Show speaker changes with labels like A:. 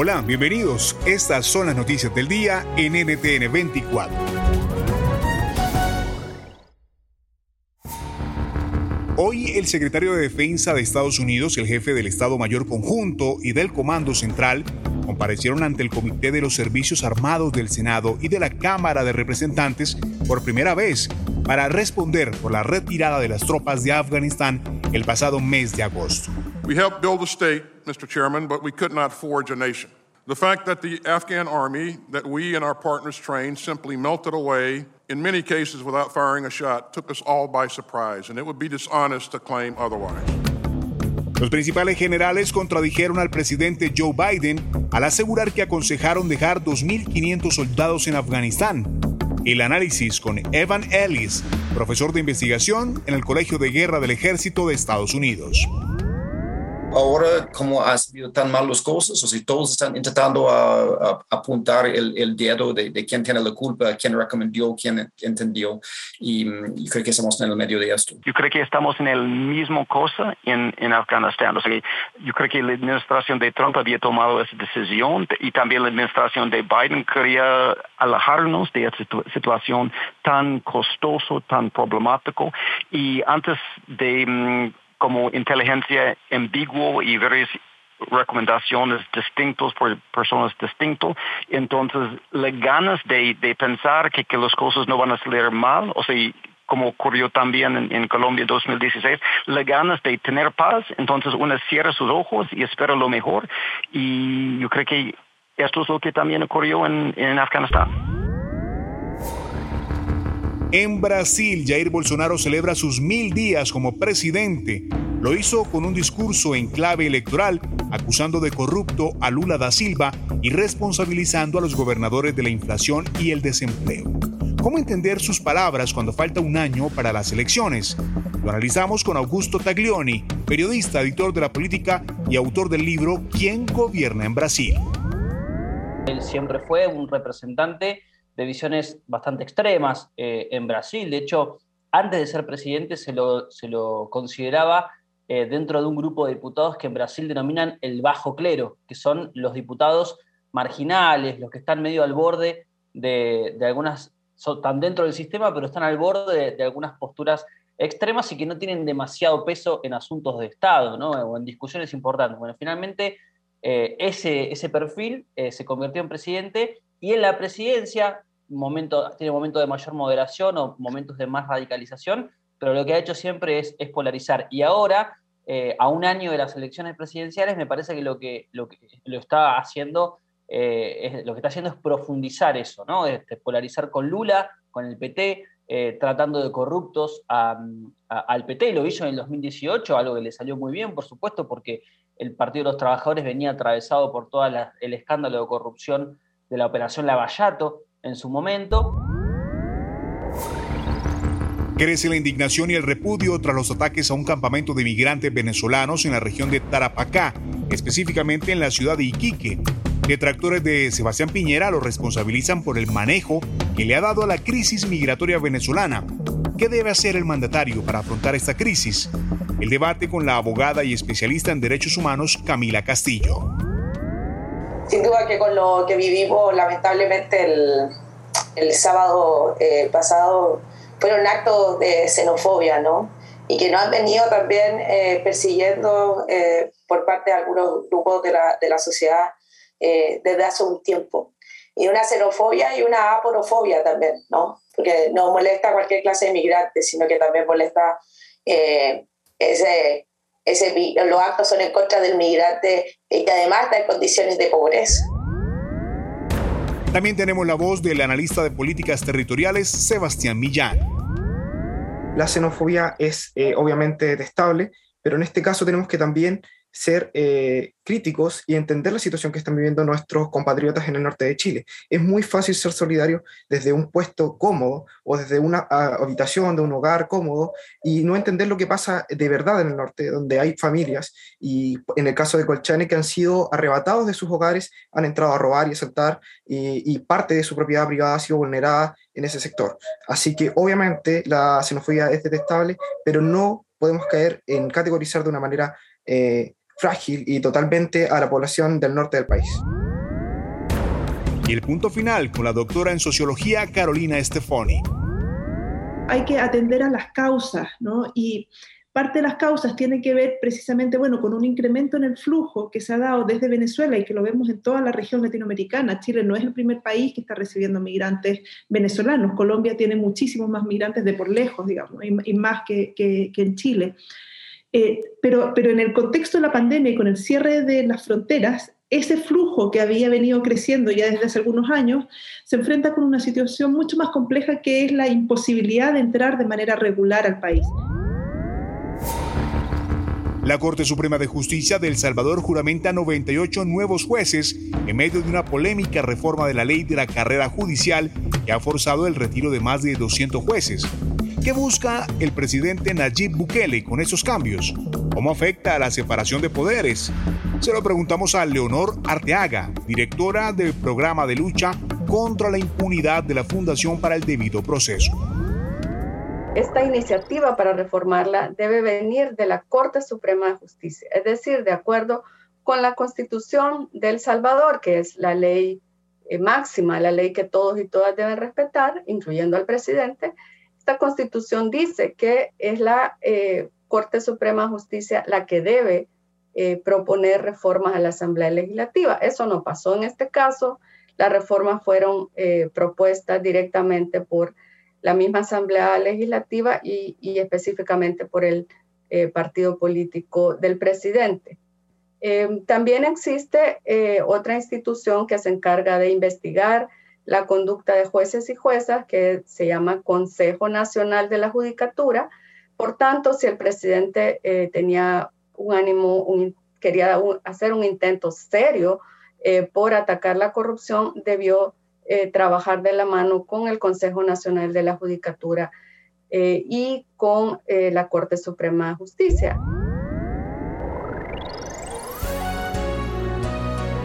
A: Hola, bienvenidos. Estas son las noticias del día en NTN 24. Hoy el secretario de Defensa de Estados Unidos, el jefe del Estado Mayor Conjunto y del Comando Central comparecieron ante el Comité de los Servicios Armados del Senado y de la Cámara de Representantes por primera vez para responder por la retirada de las tropas de Afganistán el pasado mes de agosto.
B: We helped build a state, Mr. Chairman, but we could not forge a nation. The fact that the Afghan army that we and our partners trained simply melted away, in many cases without firing a shot, took us all by surprise, and it would be dishonest to claim otherwise.
A: Los principales generales contradijeron al presidente Joe Biden al asegurar que aconsejaron dejar 2.500 soldados en Afganistán. El análisis con Evan Ellis, profesor de investigación en el Colegio de Guerra del Ejército de Estados Unidos
C: ahora como ha sido tan mal las cosas, o si todos están intentando apuntar el, dedo de, quién tiene la culpa, quién recomendó, quién entendió, y, y, creo que estamos en el medio de esto.
D: Yo creo que estamos en el mismo cosa en, en Afganistán. O sea, yo creo que la administración de Trump había tomado esa decisión y también la administración de Biden quería alejarnos de esa situación tan costoso, tan problemático, y antes de mm, como inteligencia ambiguo y varias recomendaciones distintas por personas distintas. Entonces, las ganas de, de pensar que, que las cosas no van a salir mal, o sea, como ocurrió también en, en Colombia en 2016, las ganas de tener paz, entonces uno cierra sus ojos y espera lo mejor. Y yo creo que esto es lo que también ocurrió en, en Afganistán.
A: En Brasil, Jair Bolsonaro celebra sus mil días como presidente. Lo hizo con un discurso en clave electoral, acusando de corrupto a Lula da Silva y responsabilizando a los gobernadores de la inflación y el desempleo. ¿Cómo entender sus palabras cuando falta un año para las elecciones? Lo analizamos con Augusto Taglioni, periodista, editor de la política y autor del libro ¿Quién gobierna en Brasil?
E: Él siempre fue un representante de visiones bastante extremas eh, en Brasil. De hecho, antes de ser presidente se lo, se lo consideraba eh, dentro de un grupo de diputados que en Brasil denominan el bajo clero, que son los diputados marginales, los que están medio al borde de, de algunas, están dentro del sistema, pero están al borde de, algunas posturas extremas y que no tienen demasiado peso en asuntos de Estado ¿no? o en discusiones importantes. Bueno, finalmente eh, ese, ese perfil se convirtió en presidente y en la presidencia momento, tiene momentos de mayor moderación o momentos de más radicalización, pero lo que ha hecho siempre es, polarizar. Y ahora, eh, a un año de las elecciones presidenciales, me parece que lo que lo, que, lo está haciendo eh, es, lo que está haciendo es profundizar eso, ¿no? Este, polarizar con Lula, con el PT, eh, tratando de corruptos al PT, lo hizo en el 2018, algo que le salió muy bien, por supuesto, porque el Partido de los Trabajadores venía atravesado por todo el escándalo de corrupción de la operación Lavallato, en su momento.
A: Crece la indignación y el repudio tras los ataques a un campamento de migrantes venezolanos en la región de Tarapacá, específicamente en la ciudad de Iquique. Detractores de Sebastián Piñera lo responsabilizan por el manejo que le ha dado a la crisis migratoria venezolana. ¿Qué debe hacer el mandatario para afrontar esta crisis? El debate con la abogada y especialista en derechos humanos Camila Castillo
F: sin duda que con lo que vivimos lamentablemente el, el sábado eh, pasado fueron actos de xenofobia, ¿no? Y que nos han venido también eh, persiguiendo eh, por parte de algunos grupos de la, de la sociedad desde hace un tiempo. Y una xenofobia y una aporofobia también, ¿no? Porque no molesta cualquier clase de migrante, sino que también molesta ese los actos son en contra del migrante y que además está en condiciones de pobreza.
A: También tenemos la voz del analista de políticas territoriales, Sebastián Millán.
G: La xenofobia es eh, obviamente detestable, pero en este caso tenemos que también ser eh, críticos y entender la situación que están viviendo nuestros compatriotas en el norte de Chile. Es muy fácil ser solidario desde un puesto cómodo o desde una habitación de un hogar cómodo y no entender lo que pasa de verdad en el norte, donde hay familias y en el caso de Colchane que han sido arrebatados de sus hogares, han entrado a robar y asaltar y, y parte de su propiedad privada ha sido vulnerada en ese sector. Así que obviamente la xenofobia es detestable, pero no podemos caer en categorizar de una manera eh, frágil y totalmente a la población del norte del país.
A: Y el punto final con la doctora en sociología Carolina Stefani.
H: Hay que atender a las causas, ¿no? Y parte de las causas tiene que ver precisamente, bueno, con un incremento en el flujo que se ha dado desde Venezuela y que lo vemos en toda la región latinoamericana. Chile no es el primer país que está recibiendo migrantes venezolanos. Colombia tiene muchísimos más migrantes de por lejos, digamos, y, más que, que, que en Chile. Eh, pero, pero en el contexto de la pandemia y con el cierre de las fronteras, ese flujo que había venido creciendo ya desde hace algunos años se enfrenta con una situación mucho más compleja que es la imposibilidad de entrar de manera regular al país.
A: La Corte Suprema de Justicia de El Salvador juramenta 98 nuevos jueces en medio de una polémica reforma de la ley de la carrera judicial que ha forzado el retiro de más de 200 jueces. ¿Qué busca el presidente Nayib Bukele con esos cambios? ¿Cómo afecta a la separación de poderes? Se lo preguntamos a Leonor Arteaga, directora del programa de lucha contra la impunidad de la Fundación para el Debido Proceso.
I: Esta iniciativa para reformarla debe venir de la Corte Suprema de Justicia, es decir, de acuerdo con la Constitución de El Salvador, que es la ley eh, máxima, la ley que todos y todas deben respetar, incluyendo al presidente, esta constitución dice que es la eh, Corte Suprema de Justicia la que debe eh, proponer reformas a la Asamblea Legislativa. Eso no pasó en este caso. Las reformas fueron eh, propuestas directamente por la misma Asamblea Legislativa y, y específicamente por el partido político del presidente. también existe otra institución que se encarga de investigar la conducta de jueces y juezas, que se llama Consejo Nacional de la Judicatura. Por tanto, si el presidente eh, tenía un ánimo, quería hacer un intento serio eh, por atacar la corrupción, debió eh, trabajar de la mano con el Consejo Nacional de la Judicatura y con la Corte Suprema de Justicia.